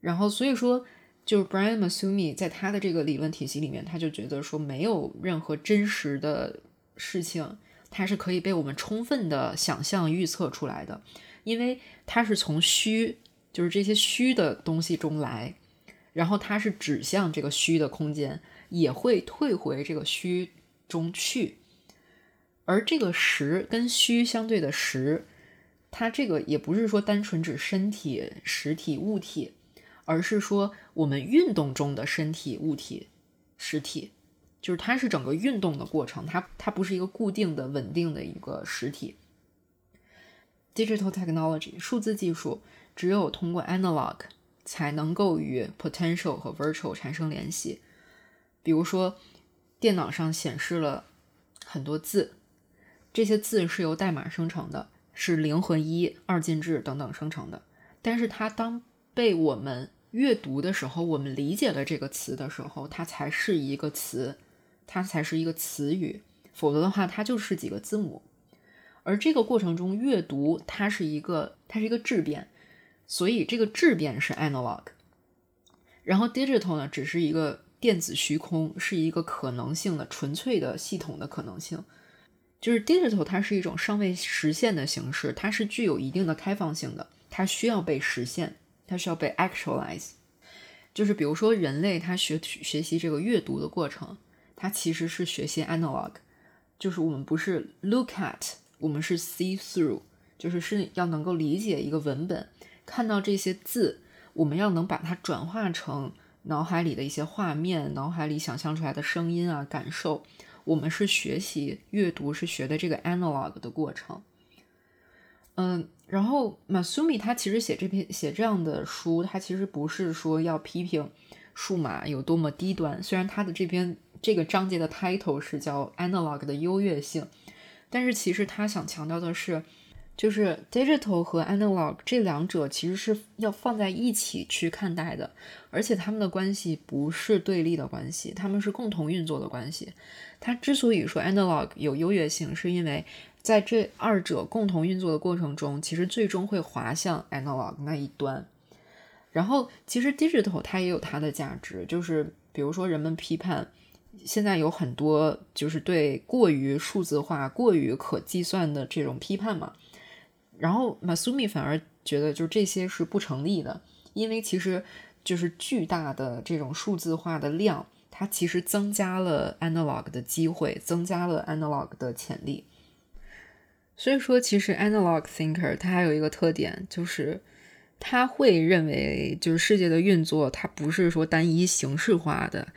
然后所以说，就是 Brian Masumi 在他的这个理论体系里面，他就觉得说，没有任何真实的事情，它是可以被我们充分的想象预测出来的，因为它是从虚，就是这些虚的东西中来，然后它是指向这个虚的空间，也会退回这个虚中去。而这个实跟虚相对的实，它这个也不是说单纯指身体、实体、物体，而是说我们运动中的身体、物体、实体，就是它是整个运动的过程，它它不是一个固定的、稳定的一个实体。Digital technology 数字技术只有通过 analog 才能够与 potential 和 virtual 产生联系。比如说，电脑上显示了很多字。这些字是由代码生成的，是零和一、二进制等等生成的。但是它当被我们阅读的时候，我们理解了这个词的时候，它才是一个词，它才是一个词语。否则的话，它就是几个字母。而这个过程中，阅读它是一个，它是一个质变，所以这个质变是 analog。然后 digital 呢，只是一个电子虚空，是一个可能性的纯粹的系统的可能性。就是 digital，它是一种尚未实现的形式，它是具有一定的开放性的，它需要被实现，它需要被 actualize。就是比如说人类他学学习这个阅读的过程，它其实是学习 analog，就是我们不是 look at，我们是 see through，就是是要能够理解一个文本，看到这些字，我们要能把它转化成脑海里的一些画面，脑海里想象出来的声音啊，感受。我们是学习阅读，是学的这个 analog 的过程。嗯，然后 Masumi 他其实写这篇写这样的书，他其实不是说要批评数码有多么低端。虽然他的这篇这个章节的 title 是叫 analog 的优越性，但是其实他想强调的是。就是 digital 和 analog 这两者其实是要放在一起去看待的，而且他们的关系不是对立的关系，他们是共同运作的关系。他之所以说 analog 有优越性，是因为在这二者共同运作的过程中，其实最终会滑向 analog 那一端。然后，其实 digital 它也有它的价值，就是比如说人们批判现在有很多就是对过于数字化、过于可计算的这种批判嘛。然后 Masumi 反而觉得，就这些是不成立的，因为其实就是巨大的这种数字化的量，它其实增加了 analog 的机会，增加了 analog 的潜力。所以说，其实 analog thinker 它还有一个特点，就是他会认为，就是世界的运作它不是说单一形式化的，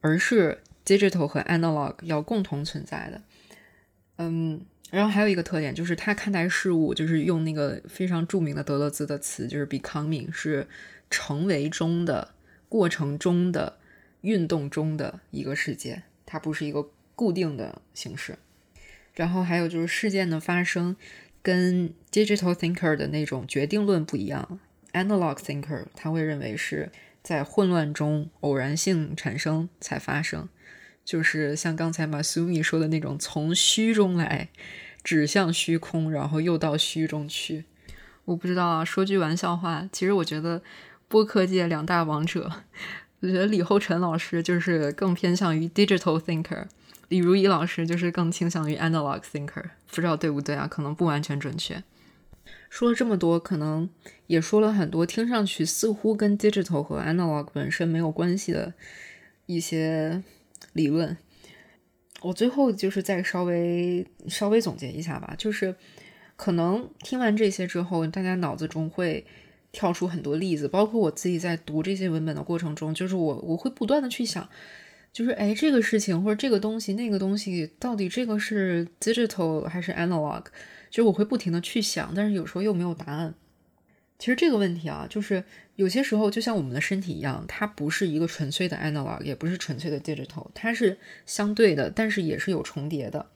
而是 digital 和 analog 要共同存在的。嗯。然后还有一个特点，就是他看待事物，就是用那个非常著名的德勒兹的词，就是 becoming，是成为中的过程中的运动中的一个世界，它不是一个固定的形式。然后还有就是事件的发生跟 digital thinker 的那种决定论不一样，analog thinker 他会认为是在混乱中偶然性产生才发生。就是像刚才马苏米说的那种，从虚中来，指向虚空，然后又到虚中去。我不知道啊，说句玩笑话，其实我觉得播客界两大王者，我觉得李厚辰老师就是更偏向于 digital thinker，李如一老师就是更倾向于 analog thinker。不知道对不对啊？可能不完全准确。说了这么多，可能也说了很多，听上去似乎跟 digital 和 analog 本身没有关系的一些。理论，我最后就是再稍微稍微总结一下吧，就是可能听完这些之后，大家脑子中会跳出很多例子，包括我自己在读这些文本的过程中，就是我我会不断的去想，就是哎这个事情或者这个东西那个东西到底这个是 digital 还是 analog，就我会不停的去想，但是有时候又没有答案。其实这个问题啊，就是有些时候就像我们的身体一样，它不是一个纯粹的 analog，也不是纯粹的 digital，它是相对的，但是也是有重叠的。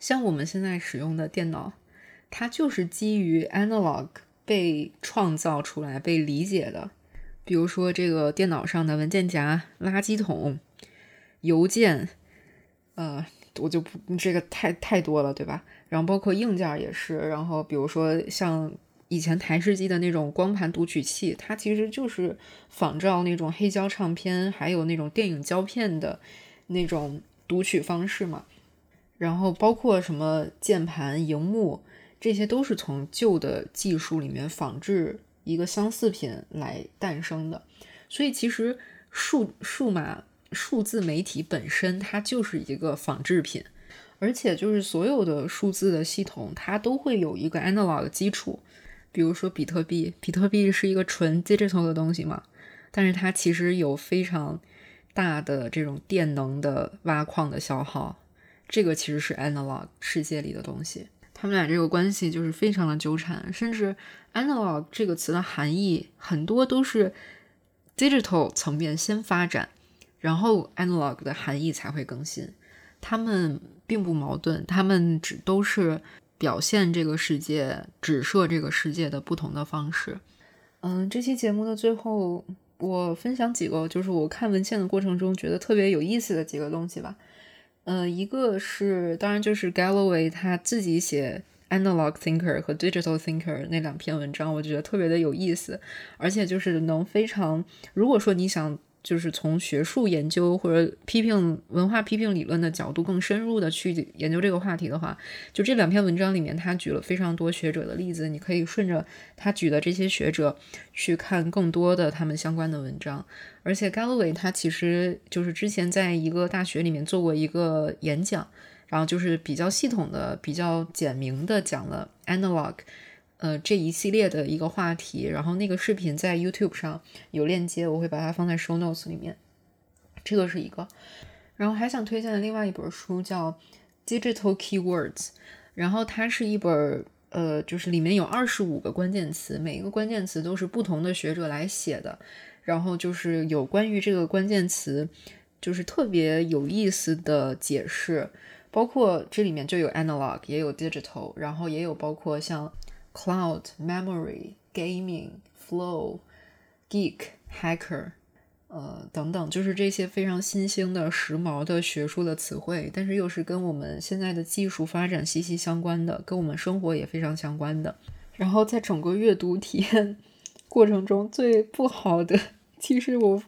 像我们现在使用的电脑，它就是基于 analog 被创造出来、被理解的。比如说这个电脑上的文件夹、垃圾桶、邮件，呃，我就不这个太太多了，对吧？然后包括硬件也是，然后比如说像。以前台式机的那种光盘读取器，它其实就是仿照那种黑胶唱片，还有那种电影胶片的那种读取方式嘛。然后包括什么键盘、荧幕，这些都是从旧的技术里面仿制一个相似品来诞生的。所以其实数数码数字媒体本身它就是一个仿制品。而且就是所有的数字的系统，它都会有一个 analog 基础。比如说比特币，比特币是一个纯 digital 的东西嘛，但是它其实有非常大的这种电能的挖矿的消耗，这个其实是 analog 世界里的东西。他们俩这个关系就是非常的纠缠，甚至 analog 这个词的含义很多都是 digital 层面先发展，然后 analog 的含义才会更新。他们并不矛盾，他们只都是表现这个世界、指涉这个世界的不同的方式。嗯，这期节目的最后，我分享几个就是我看文献的过程中觉得特别有意思的几个东西吧。呃，一个是当然就是 Galloway 他自己写 Analog Thinker 和 Digital Thinker 那两篇文章，我觉得特别的有意思，而且就是能非常，如果说你想。就是从学术研究或者批评文化批评理论的角度更深入的去研究这个话题的话，就这两篇文章里面，他举了非常多学者的例子，你可以顺着他举的这些学者去看更多的他们相关的文章。而且 Galloway 他其实就是之前在一个大学里面做过一个演讲，然后就是比较系统的、比较简明的讲了 analog。呃，这一系列的一个话题，然后那个视频在 YouTube 上有链接，我会把它放在 Show Notes 里面。这个是一个，然后还想推荐的另外一本书叫《Digital Keywords》，然后它是一本呃，就是里面有二十五个关键词，每一个关键词都是不同的学者来写的，然后就是有关于这个关键词，就是特别有意思的解释，包括这里面就有 Analog，也有 Digital，然后也有包括像。Cloud, memory, gaming, flow, geek, hacker，呃，等等，就是这些非常新兴的、时髦的学术的词汇，但是又是跟我们现在的技术发展息息相关的，跟我们生活也非常相关的。然后在整个阅读体验过程中，最不好的，其实我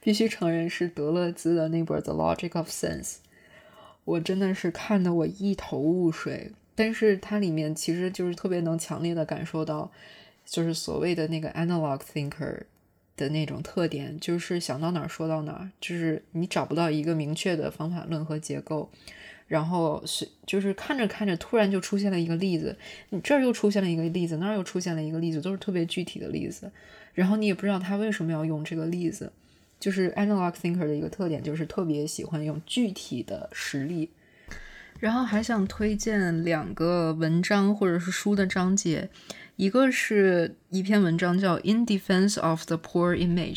必须承认是德勒兹的那本《The Logic of Sense》，我真的是看得我一头雾水。但是它里面其实就是特别能强烈的感受到，就是所谓的那个 analog thinker 的那种特点，就是想到哪儿说到哪儿，就是你找不到一个明确的方法论和结构，然后是就是看着看着突然就出现了一个例子，你这儿又出现了一个例子，那儿又出现了一个例子，都是特别具体的例子，然后你也不知道他为什么要用这个例子，就是 analog thinker 的一个特点，就是特别喜欢用具体的实例。然后还想推荐两个文章或者是书的章节，一个是一篇文章叫《In Defense of the Poor Image》，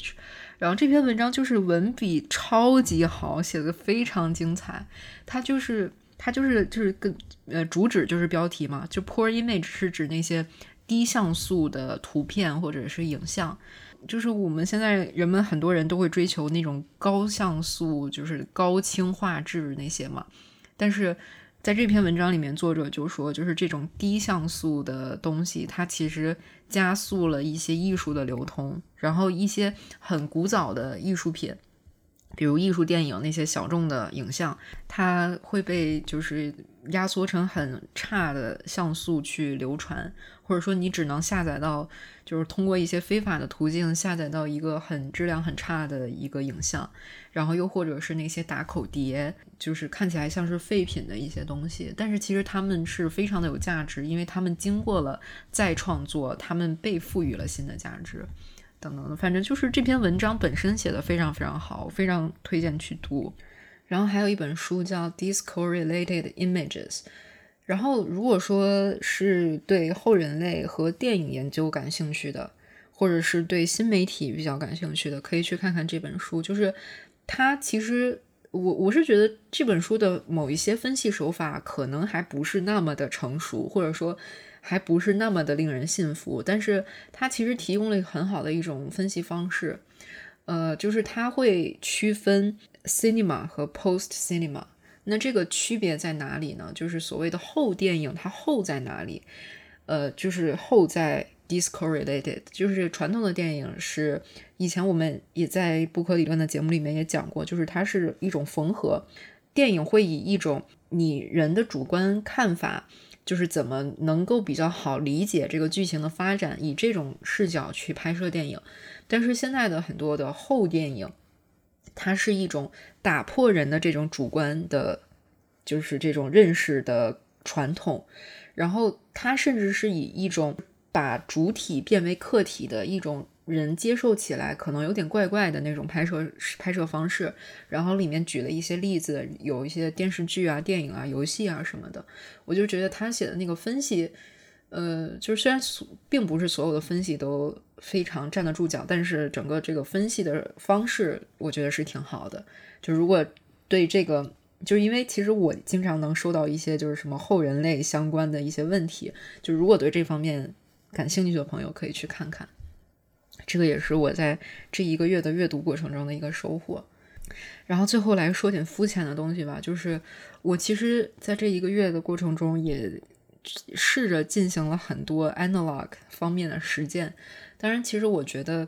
然后这篇文章就是文笔超级好，写的非常精彩。它就是它就是就是跟呃主旨就是标题嘛，就 Poor Image 是指那些低像素的图片或者是影像，就是我们现在人们很多人都会追求那种高像素，就是高清画质那些嘛。但是，在这篇文章里面，作者就说，就是这种低像素的东西，它其实加速了一些艺术的流通，然后一些很古早的艺术品。比如艺术电影那些小众的影像，它会被就是压缩成很差的像素去流传，或者说你只能下载到，就是通过一些非法的途径下载到一个很质量很差的一个影像，然后又或者是那些打口碟，就是看起来像是废品的一些东西，但是其实他们是非常的有价值，因为他们经过了再创作，他们被赋予了新的价值。等等的，反正就是这篇文章本身写的非常非常好，非常推荐去读。然后还有一本书叫《Discorrelated Images》。然后如果说是对后人类和电影研究感兴趣的，或者是对新媒体比较感兴趣的，可以去看看这本书。就是它其实我我是觉得这本书的某一些分析手法可能还不是那么的成熟，或者说。还不是那么的令人信服，但是它其实提供了很好的一种分析方式，呃，就是它会区分 cinema 和 post cinema。那这个区别在哪里呢？就是所谓的后电影，它后在哪里？呃，就是后在 discorrelated，就是传统的电影是以前我们也在不可理论的节目里面也讲过，就是它是一种缝合，电影会以一种你人的主观看法。就是怎么能够比较好理解这个剧情的发展，以这种视角去拍摄电影。但是现在的很多的后电影，它是一种打破人的这种主观的就是这种认识的传统，然后他甚至是以一种把主体变为客体的一种人接受起来可能有点怪怪的那种拍摄拍摄方式，然后里面举了一些例子，有一些电视剧啊、电影啊、游戏啊什么的，我就觉得他写的那个分析，呃，就是虽然并不是所有的分析都非常站得住脚，但是整个这个分析的方式，我觉得是挺好的。就如果对这个。就是因为其实我经常能收到一些就是什么后人类相关的一些问题，就如果对这方面感兴趣的朋友可以去看看，这个也是我在这一个月的阅读过程中的一个收获。然后最后来说点肤浅的东西吧，就是我其实在这一个月的过程中也试着进行了很多 analog 方面的实践。当然，其实我觉得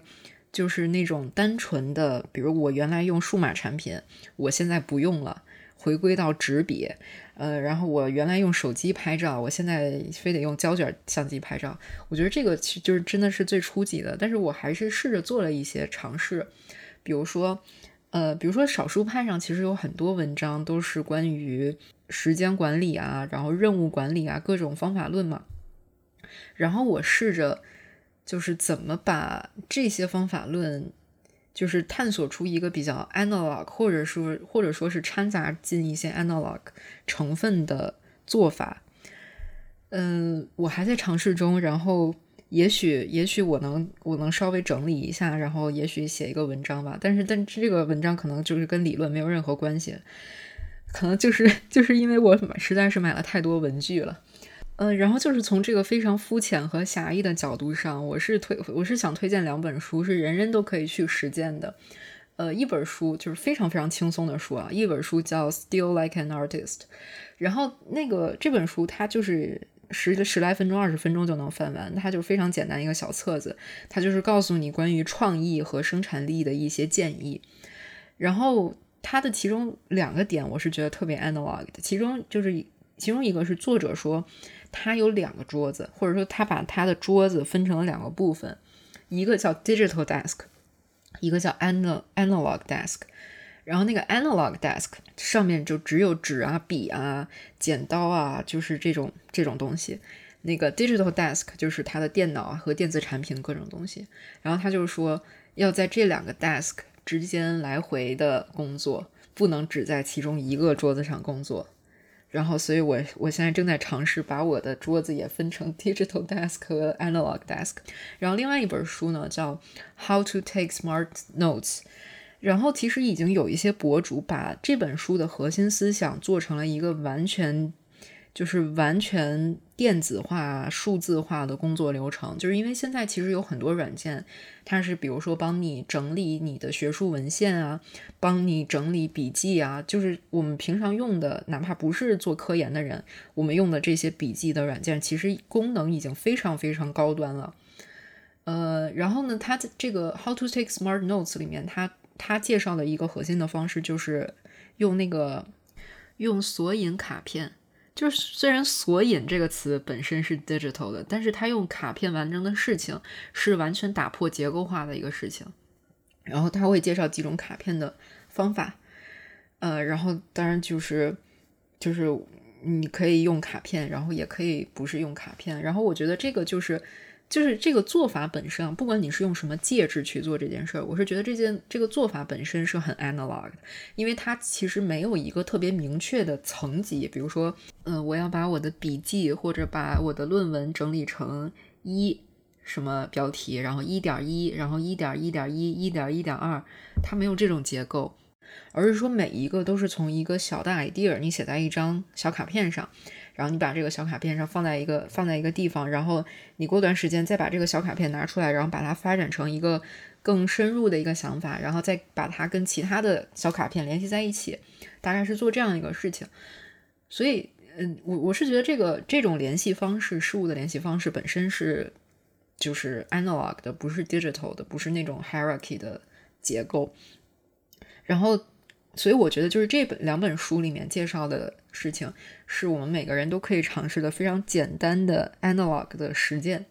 就是那种单纯的，比如我原来用数码产品，我现在不用了。回归到纸笔，呃，然后我原来用手机拍照，我现在非得用胶卷相机拍照。我觉得这个其实就是真的是最初级的，但是我还是试着做了一些尝试，比如说，呃，比如说少数派上其实有很多文章都是关于时间管理啊，然后任务管理啊，各种方法论嘛。然后我试着就是怎么把这些方法论。就是探索出一个比较 analog，或者说或者说是掺杂进一些 analog 成分的做法。嗯，我还在尝试中，然后也许也许我能我能稍微整理一下，然后也许写一个文章吧。但是但这个文章可能就是跟理论没有任何关系，可能就是就是因为我实在是买了太多文具了。嗯，然后就是从这个非常肤浅和狭义的角度上，我是推我是想推荐两本书，是人人都可以去实践的。呃，一本书就是非常非常轻松的书啊，一本书叫《Still Like an Artist》，然后那个这本书它就是十十来分钟、二十分钟就能翻完，它就非常简单一个小册子，它就是告诉你关于创意和生产力的一些建议。然后它的其中两个点我是觉得特别 analog 的，其中就是其中一个是作者说。他有两个桌子，或者说他把他的桌子分成了两个部分，一个叫 digital desk，一个叫 anal analog desk。然后那个 analog desk 上面就只有纸啊、笔啊、剪刀啊，就是这种这种东西。那个 digital desk 就是他的电脑啊和电子产品各种东西。然后他就说要在这两个 desk 之间来回的工作，不能只在其中一个桌子上工作。然后，所以我我现在正在尝试把我的桌子也分成 digital desk 和 analog desk。然后，另外一本书呢叫 How to Take Smart Notes。然后，其实已经有一些博主把这本书的核心思想做成了一个完全。就是完全电子化、数字化的工作流程，就是因为现在其实有很多软件，它是比如说帮你整理你的学术文献啊，帮你整理笔记啊，就是我们平常用的，哪怕不是做科研的人，我们用的这些笔记的软件，其实功能已经非常非常高端了。呃，然后呢，它这个 How to Take Smart Notes 里面，它它介绍的一个核心的方式就是用那个用索引卡片。就是虽然索引这个词本身是 digital 的，但是他用卡片完成的事情是完全打破结构化的一个事情。然后他会介绍几种卡片的方法，呃，然后当然就是就是你可以用卡片，然后也可以不是用卡片。然后我觉得这个就是。就是这个做法本身啊，不管你是用什么介质去做这件事儿，我是觉得这件这个做法本身是很 analog 的，因为它其实没有一个特别明确的层级。比如说，嗯，我要把我的笔记或者把我的论文整理成一什么标题，然后一点一，然后一点一点一，一点一点二，它没有这种结构，而是说每一个都是从一个小的 idea，你写在一张小卡片上。然后你把这个小卡片上放在一个放在一个地方，然后你过段时间再把这个小卡片拿出来，然后把它发展成一个更深入的一个想法，然后再把它跟其他的小卡片联系在一起，大概是做这样一个事情。所以，嗯，我我是觉得这个这种联系方式，事物的联系方式本身是就是 analog 的，不是 digital 的，不是那种 hierarchy 的结构。然后。所以我觉得，就是这本两本书里面介绍的事情，是我们每个人都可以尝试的非常简单的 analog 的实践。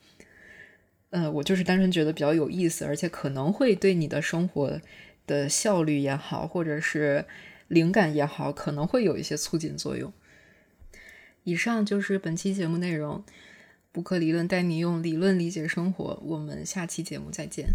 呃，我就是单纯觉得比较有意思，而且可能会对你的生活的效率也好，或者是灵感也好，可能会有一些促进作用。以上就是本期节目内容。布克理论带你用理论理解生活。我们下期节目再见。